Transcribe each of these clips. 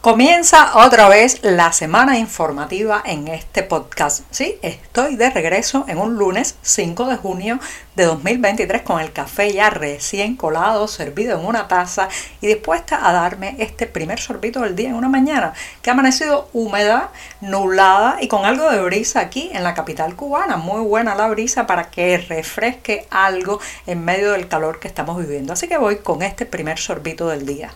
Comienza otra vez la semana informativa en este podcast. Sí, estoy de regreso en un lunes 5 de junio de 2023 con el café ya recién colado, servido en una taza y dispuesta a darme este primer sorbito del día en una mañana que ha amanecido húmeda, nublada y con algo de brisa aquí en la capital cubana. Muy buena la brisa para que refresque algo en medio del calor que estamos viviendo. Así que voy con este primer sorbito del día.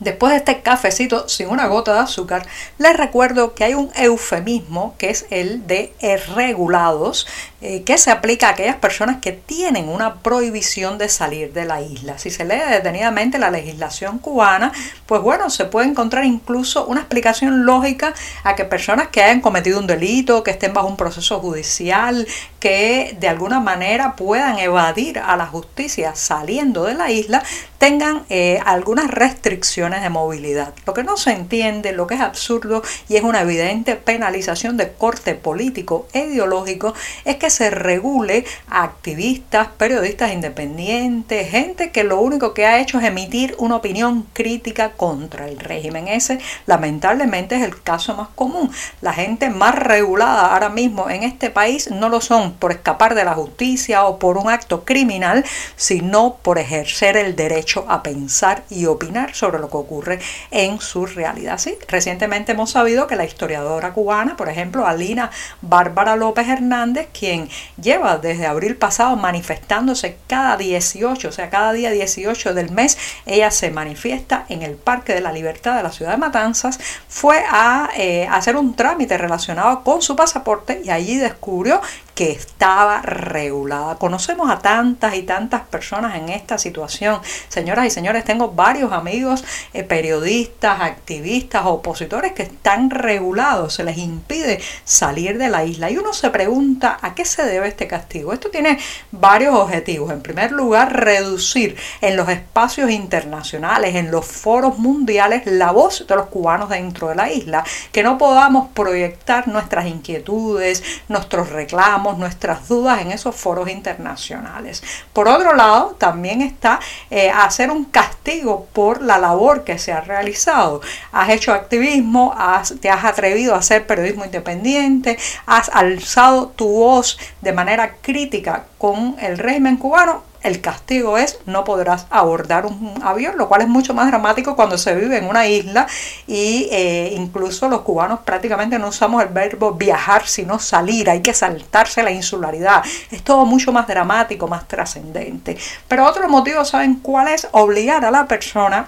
Después de este cafecito sin una gota de azúcar, les recuerdo que hay un eufemismo que es el de regulados, eh, que se aplica a aquellas personas que tienen una prohibición de salir de la isla. Si se lee detenidamente la legislación cubana, pues bueno, se puede encontrar incluso una explicación lógica a que personas que hayan cometido un delito, que estén bajo un proceso judicial, que de alguna manera puedan evadir a la justicia saliendo de la isla, tengan eh, algunas restricciones de movilidad. Lo que no se entiende, lo que es absurdo y es una evidente penalización de corte político e ideológico es que se regule a activistas, periodistas independientes, gente que lo único que ha hecho es emitir una opinión crítica contra el régimen. Ese lamentablemente es el caso más común. La gente más regulada ahora mismo en este país no lo son por escapar de la justicia o por un acto criminal, sino por ejercer el derecho a pensar y opinar sobre lo que ocurre en su realidad. ¿sí? Recientemente hemos sabido que la historiadora cubana, por ejemplo, Alina Bárbara López Hernández, quien lleva desde abril pasado manifestándose cada 18, o sea, cada día 18 del mes, ella se manifiesta en el Parque de la Libertad de la ciudad de Matanzas, fue a eh, hacer un trámite relacionado con su pasaporte y allí descubrió que estaba regulada. Conocemos a tantas y tantas personas en esta situación. Señoras y señores, tengo varios amigos eh, periodistas, activistas, opositores que están regulados, se les impide salir de la isla. Y uno se pregunta a qué se debe este castigo. Esto tiene varios objetivos. En primer lugar, reducir en los espacios internacionales, en los foros mundiales, la voz de los cubanos dentro de la isla. Que no podamos proyectar nuestras inquietudes, nuestros reclamos nuestras dudas en esos foros internacionales. Por otro lado, también está eh, hacer un castigo por la labor que se ha realizado. Has hecho activismo, te has atrevido a hacer periodismo independiente, has alzado tu voz de manera crítica con el régimen cubano el castigo es no podrás abordar un avión, lo cual es mucho más dramático cuando se vive en una isla y eh, incluso los cubanos prácticamente no usamos el verbo viajar, sino salir, hay que saltarse la insularidad. Es todo mucho más dramático, más trascendente. Pero otro motivo, ¿saben cuál es? Obligar a la persona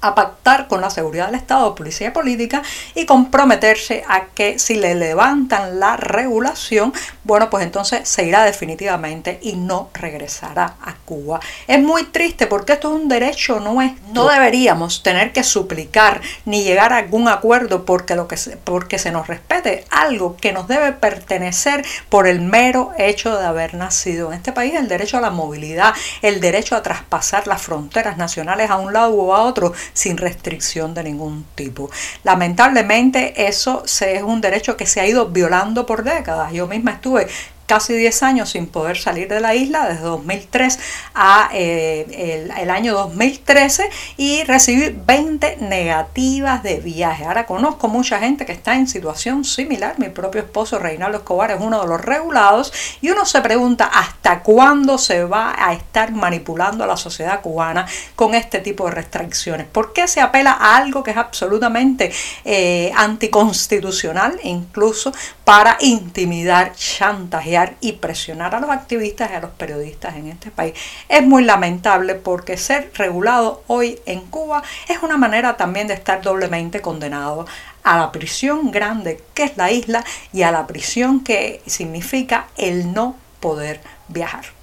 a pactar con la seguridad del Estado, policía política y comprometerse a que si le levantan la regulación, bueno, pues entonces se irá definitivamente y no regresará a Cuba. Es muy triste porque esto es un derecho nuestro. No deberíamos tener que suplicar ni llegar a algún acuerdo porque, lo que se, porque se nos respete algo que nos debe pertenecer por el mero hecho de haber nacido en este país, el derecho a la movilidad, el derecho a traspasar las fronteras nacionales a un lado o a otro sin restricción de ningún tipo. Lamentablemente eso es un derecho que se ha ido violando por décadas. Yo misma estuve casi 10 años sin poder salir de la isla, desde 2003 a eh, el, año 2013, y recibí 20 negativas de viaje. Ahora conozco mucha gente que está en situación similar. Mi propio esposo Reinaldo Escobar es uno de los regulados, y uno se pregunta hasta cuándo se va a estar manipulando a la sociedad cubana con este tipo de restricciones. ¿Por qué se apela a algo que es absolutamente eh, anticonstitucional, incluso para intimidar, chantajear? y presionar a los activistas y a los periodistas en este país. Es muy lamentable porque ser regulado hoy en Cuba es una manera también de estar doblemente condenado a la prisión grande que es la isla y a la prisión que significa el no poder viajar.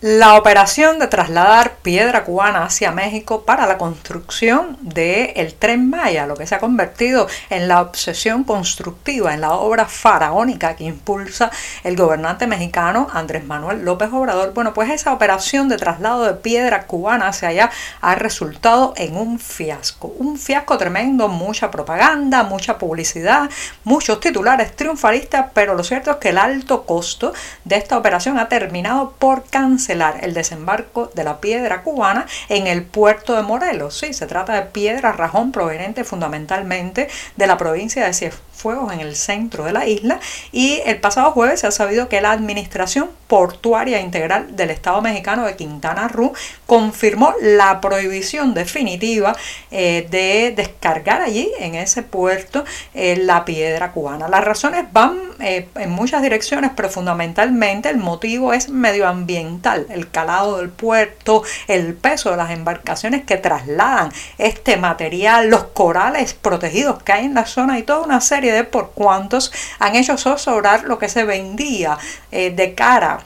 La operación de trasladar piedra cubana hacia México para la construcción del el tren Maya, lo que se ha convertido en la obsesión constructiva, en la obra faraónica que impulsa el gobernante mexicano Andrés Manuel López Obrador, bueno, pues esa operación de traslado de piedra cubana hacia allá ha resultado en un fiasco, un fiasco tremendo, mucha propaganda, mucha publicidad, muchos titulares triunfalistas, pero lo cierto es que el alto costo de esta operación ha terminado por cancelar el desembarco de la piedra cubana en el puerto de Morelos. Sí, se trata de piedra rajón proveniente fundamentalmente de la provincia de Cienfuegos en el centro de la isla y el pasado jueves se ha sabido que la Administración Portuaria Integral del Estado mexicano de Quintana Roo confirmó la prohibición definitiva eh, de descargar allí en ese puerto eh, la piedra cubana. Las razones van eh, en muchas direcciones, pero fundamentalmente el motivo es medioambiental, el calado del puerto, el peso de las embarcaciones que trasladan este material, los corales protegidos que hay en la zona y toda una serie de por cuantos han hecho zozobrar lo que se vendía eh, de cara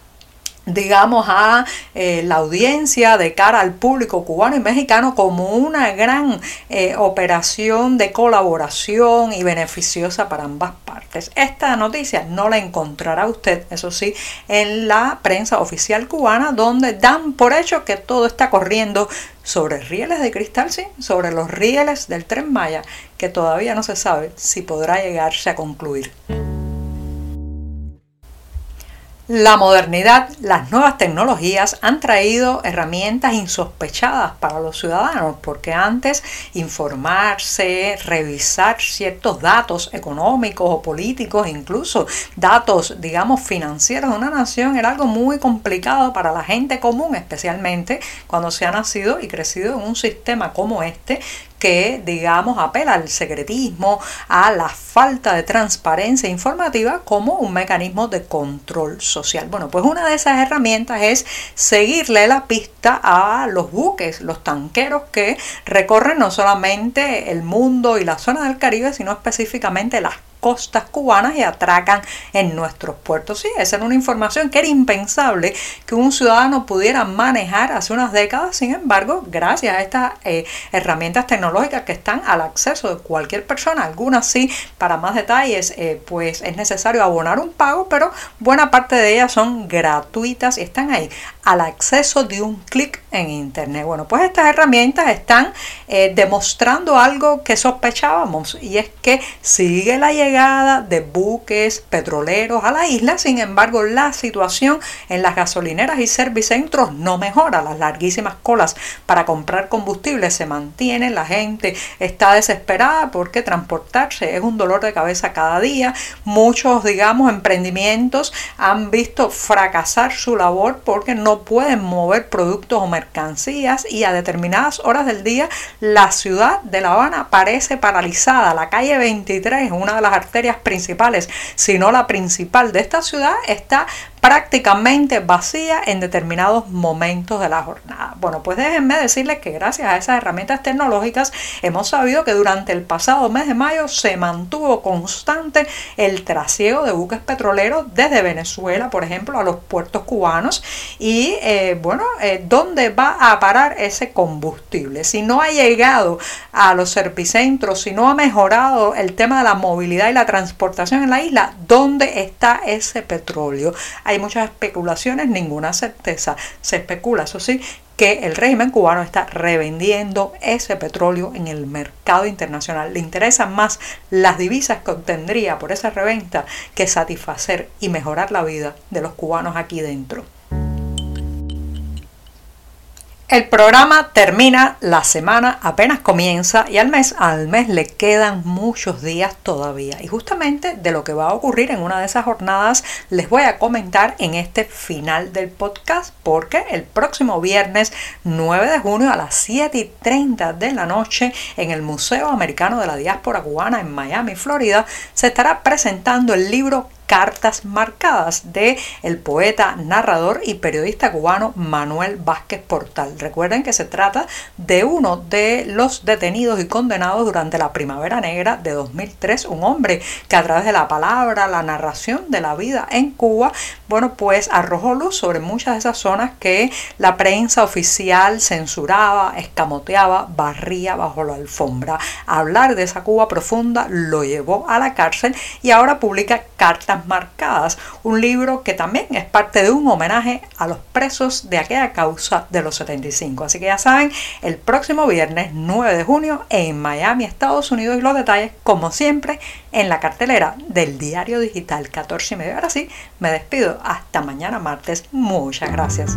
digamos, a eh, la audiencia de cara al público cubano y mexicano como una gran eh, operación de colaboración y beneficiosa para ambas partes. Esta noticia no la encontrará usted, eso sí, en la prensa oficial cubana, donde dan por hecho que todo está corriendo sobre rieles de cristal, sí, sobre los rieles del tren Maya, que todavía no se sabe si podrá llegarse a concluir. La modernidad, las nuevas tecnologías han traído herramientas insospechadas para los ciudadanos, porque antes informarse, revisar ciertos datos económicos o políticos, incluso datos, digamos, financieros de una nación, era algo muy complicado para la gente común, especialmente cuando se ha nacido y crecido en un sistema como este que, digamos, apela al secretismo, a la falta de transparencia informativa como un mecanismo de control social. Bueno, pues una de esas herramientas es seguirle la pista a los buques, los tanqueros que recorren no solamente el mundo y la zona del Caribe, sino específicamente las costas cubanas y atracan en nuestros puertos. Sí, esa era una información que era impensable que un ciudadano pudiera manejar hace unas décadas. Sin embargo, gracias a estas eh, herramientas tecnológicas que están al acceso de cualquier persona, algunas sí, para más detalles, eh, pues es necesario abonar un pago, pero buena parte de ellas son gratuitas y están ahí al acceso de un clic en internet. Bueno, pues estas herramientas están eh, demostrando algo que sospechábamos y es que sigue la llegada de buques petroleros a la isla, sin embargo la situación en las gasolineras y servicentros no mejora, las larguísimas colas para comprar combustible se mantienen, la gente está desesperada porque transportarse es un dolor de cabeza cada día, muchos digamos emprendimientos han visto fracasar su labor porque no pueden mover productos o mercancías y a determinadas horas del día la ciudad de La Habana parece paralizada, la calle 23 es una de las arterias principales, sino la principal de esta ciudad, está prácticamente vacía en determinados momentos de la jornada. Bueno, pues déjenme decirles que gracias a esas herramientas tecnológicas hemos sabido que durante el pasado mes de mayo se mantuvo constante el trasiego de buques petroleros desde Venezuela, por ejemplo, a los puertos cubanos y eh, bueno, eh, ¿dónde va a parar ese combustible? Si no ha llegado a los servicentros, si no ha mejorado el tema de la movilidad y la transportación en la isla, ¿dónde está ese petróleo? Muchas especulaciones, ninguna certeza. Se especula, eso sí, que el régimen cubano está revendiendo ese petróleo en el mercado internacional. Le interesan más las divisas que obtendría por esa reventa que satisfacer y mejorar la vida de los cubanos aquí dentro. El programa termina, la semana apenas comienza y al mes, al mes le quedan muchos días todavía. Y justamente de lo que va a ocurrir en una de esas jornadas les voy a comentar en este final del podcast porque el próximo viernes 9 de junio a las 7 y 30 de la noche en el Museo Americano de la Diáspora Cubana en Miami, Florida, se estará presentando el libro Cartas Marcadas de el poeta, narrador y periodista cubano Manuel Vázquez Portal. Recuerden que se trata de uno de los detenidos y condenados durante la Primavera Negra de 2003, un hombre que a través de la palabra, la narración de la vida en Cuba, bueno, pues arrojó luz sobre muchas de esas zonas que la prensa oficial censuraba, escamoteaba, barría bajo la alfombra. Hablar de esa Cuba profunda lo llevó a la cárcel y ahora publica Cartas Marcadas, un libro que también es parte de un homenaje a los presos de aquella causa de los 75. Así que ya saben, el próximo viernes 9 de junio en Miami, Estados Unidos, y los detalles, como siempre, en la cartelera del diario digital 14 y medio. Ahora sí, me despido. Hasta mañana martes. Muchas gracias.